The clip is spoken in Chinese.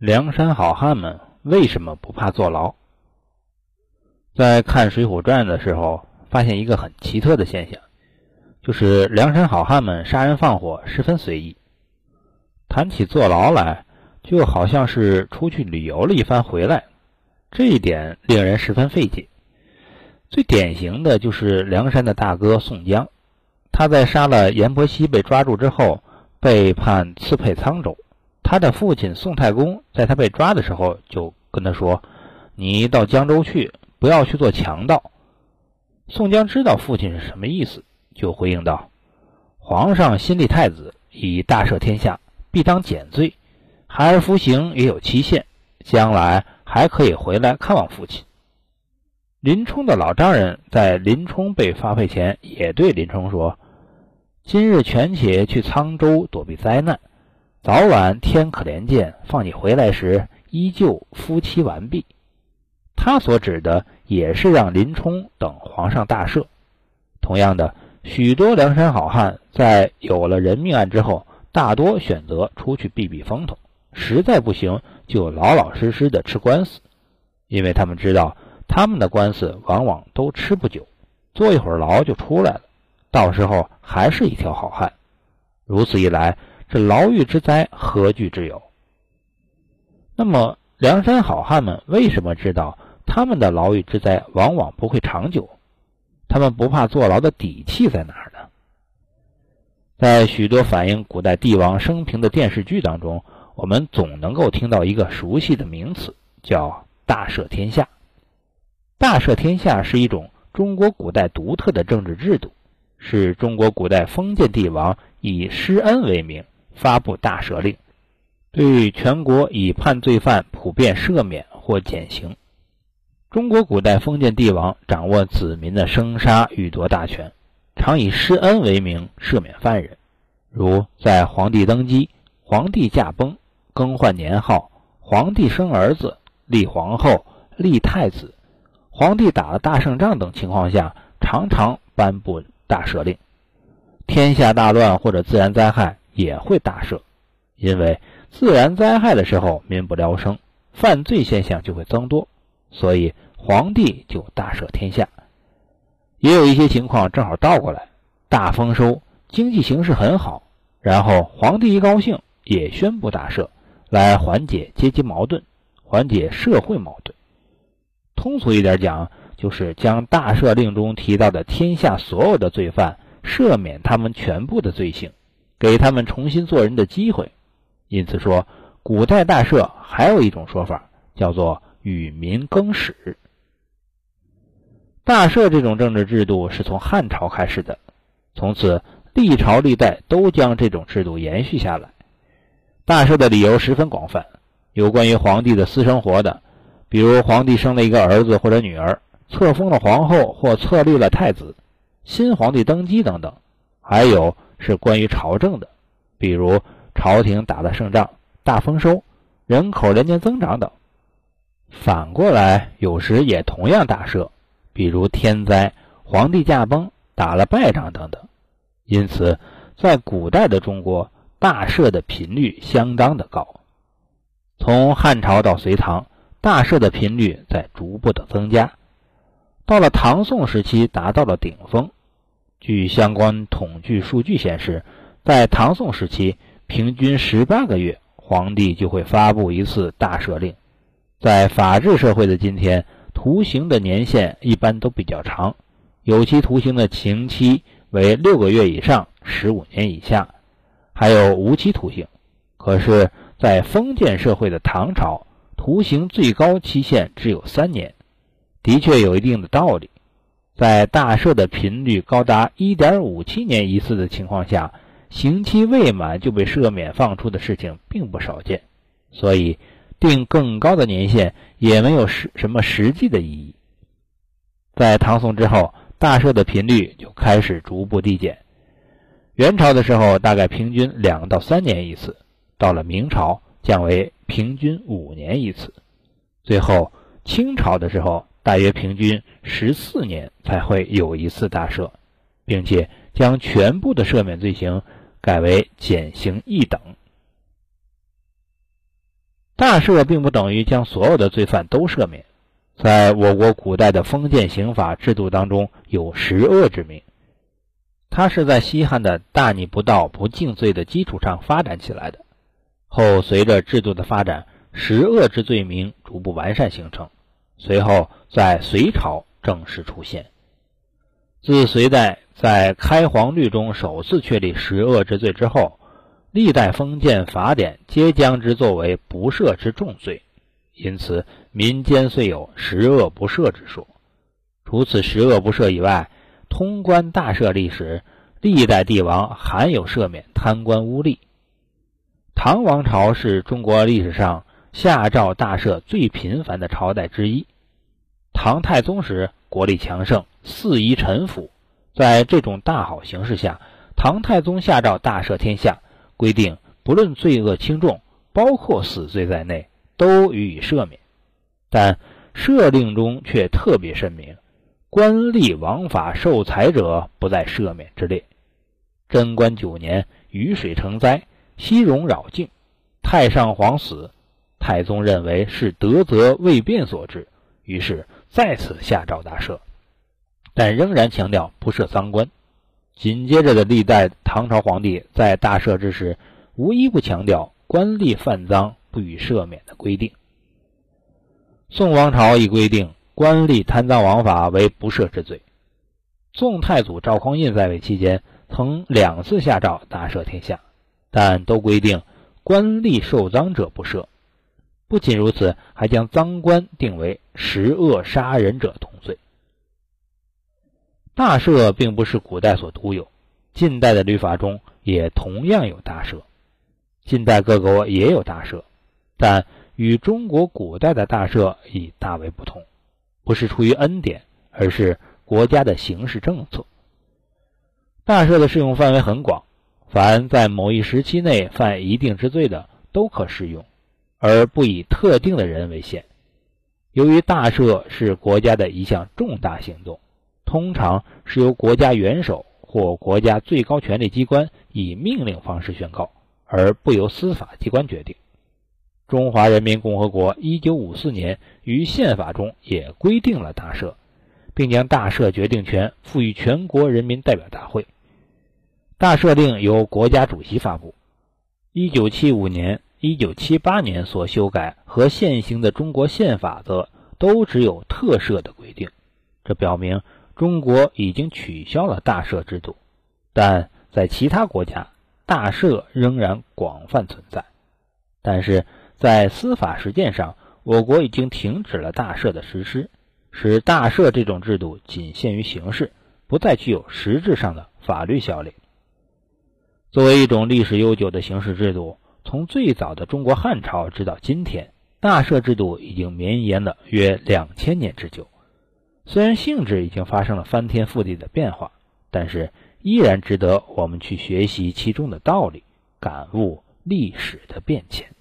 梁山好汉们为什么不怕坐牢？在看《水浒传》的时候，发现一个很奇特的现象，就是梁山好汉们杀人放火十分随意。谈起坐牢来，就好像是出去旅游了一番回来，这一点令人十分费解。最典型的就是梁山的大哥宋江，他在杀了阎婆惜被抓住之后，被判刺配沧州。他的父亲宋太公在他被抓的时候就跟他说：“你到江州去，不要去做强盗。”宋江知道父亲是什么意思，就回应道：“皇上新立太子，以大赦天下，必当减罪，孩儿服刑也有期限，将来还可以回来看望父亲。”林冲的老丈人在林冲被发配前也对林冲说：“今日权且去沧州躲避灾难。”早晚天可怜见，放你回来时，依旧夫妻完毕。他所指的也是让林冲等皇上大赦。同样的，许多梁山好汉在有了人命案之后，大多选择出去避避风头，实在不行就老老实实的吃官司，因为他们知道他们的官司往往都吃不久，坐一会儿牢就出来了，到时候还是一条好汉。如此一来。这牢狱之灾何惧之有？那么梁山好汉们为什么知道他们的牢狱之灾往往不会长久？他们不怕坐牢的底气在哪儿呢？在许多反映古代帝王生平的电视剧当中，我们总能够听到一个熟悉的名词，叫“大赦天下”。大赦天下是一种中国古代独特的政治制度，是中国古代封建帝王以施恩为名。发布大赦令，对全国已判罪犯普遍赦免或减刑。中国古代封建帝王掌握子民的生杀予夺大权，常以施恩为名赦免犯人。如在皇帝登基、皇帝驾崩、更换年号、皇帝生儿子、立皇后、立太子、皇帝打了大胜仗等情况下，常常颁布大赦令。天下大乱或者自然灾害。也会大赦，因为自然灾害的时候民不聊生，犯罪现象就会增多，所以皇帝就大赦天下。也有一些情况正好倒过来，大丰收，经济形势很好，然后皇帝一高兴也宣布大赦，来缓解阶级矛盾，缓解社会矛盾。通俗一点讲，就是将大赦令中提到的天下所有的罪犯赦免他们全部的罪行。给他们重新做人的机会，因此说，古代大赦还有一种说法，叫做与民更始。大赦这种政治制度是从汉朝开始的，从此历朝历代都将这种制度延续下来。大赦的理由十分广泛，有关于皇帝的私生活的，比如皇帝生了一个儿子或者女儿，册封了皇后或册立了太子，新皇帝登基等等，还有。是关于朝政的，比如朝廷打了胜仗、大丰收、人口连年增长等。反过来，有时也同样大赦，比如天灾、皇帝驾崩、打了败仗等等。因此，在古代的中国，大赦的频率相当的高。从汉朝到隋唐，大赦的频率在逐步的增加，到了唐宋时期达到了顶峰。据相关统计数据显示，在唐宋时期，平均十八个月，皇帝就会发布一次大赦令。在法治社会的今天，徒刑的年限一般都比较长，有期徒刑的刑期为六个月以上十五年以下，还有无期徒刑。可是，在封建社会的唐朝，徒刑最高期限只有三年，的确有一定的道理。在大赦的频率高达一点五七年一次的情况下，刑期未满就被赦免放出的事情并不少见，所以定更高的年限也没有实什么实际的意义。在唐宋之后，大赦的频率就开始逐步递减。元朝的时候，大概平均两到三年一次；到了明朝，降为平均五年一次；最后清朝的时候。大约平均十四年才会有一次大赦，并且将全部的赦免罪行改为减刑一等。大赦并不等于将所有的罪犯都赦免。在我国古代的封建刑法制度当中，有十恶之名，它是在西汉的大逆不道不敬罪的基础上发展起来的。后随着制度的发展，十恶之罪名逐步完善形成，随后在隋朝正式出现。自隋代在开皇律中首次确立十恶之罪之后。历代封建法典皆将之作为不赦之重罪，因此民间虽有十恶不赦之说。除此十恶不赦以外，通关大赦历史，历代帝王罕有赦免贪官污吏。唐王朝是中国历史上下诏大赦最频繁的朝代之一。唐太宗时国力强盛，四夷臣服，在这种大好形势下，唐太宗下诏大赦天下。规定，不论罪恶轻重，包括死罪在内，都予以赦免。但赦令中却特别声明，官吏枉法受财者不在赦免之列。贞观九年，雨水成灾，西戎扰境，太上皇死，太宗认为是德泽未变所致，于是再次下诏大赦，但仍然强调不赦赃官。紧接着的历代唐朝皇帝在大赦之时，无一不强调官吏犯赃不予赦免的规定。宋王朝亦规定官吏贪赃枉法为不赦之罪。宋太祖赵匡胤在位期间，曾两次下诏大赦天下，但都规定官吏受赃者不赦。不仅如此，还将赃官定为十恶杀人者同罪。大赦并不是古代所独有，近代的律法中也同样有大赦。近代各国也有大赦，但与中国古代的大赦已大为不同，不是出于恩典，而是国家的刑事政策。大赦的适用范围很广，凡在某一时期内犯一定之罪的都可适用，而不以特定的人为限。由于大赦是国家的一项重大行动。通常是由国家元首或国家最高权力机关以命令方式宣告，而不由司法机关决定。中华人民共和国1954年于宪法中也规定了大赦，并将大赦决定权赋予全国人民代表大会。大赦令由国家主席发布。1975年、1978年所修改和现行的中国宪法则都只有特赦的规定，这表明。中国已经取消了大赦制度，但在其他国家，大赦仍然广泛存在。但是在司法实践上，我国已经停止了大赦的实施，使大赦这种制度仅限于形式，不再具有实质上的法律效力。作为一种历史悠久的刑事制度，从最早的中国汉朝直到今天，大赦制度已经绵延了约两千年之久。虽然性质已经发生了翻天覆地的变化，但是依然值得我们去学习其中的道理，感悟历史的变迁。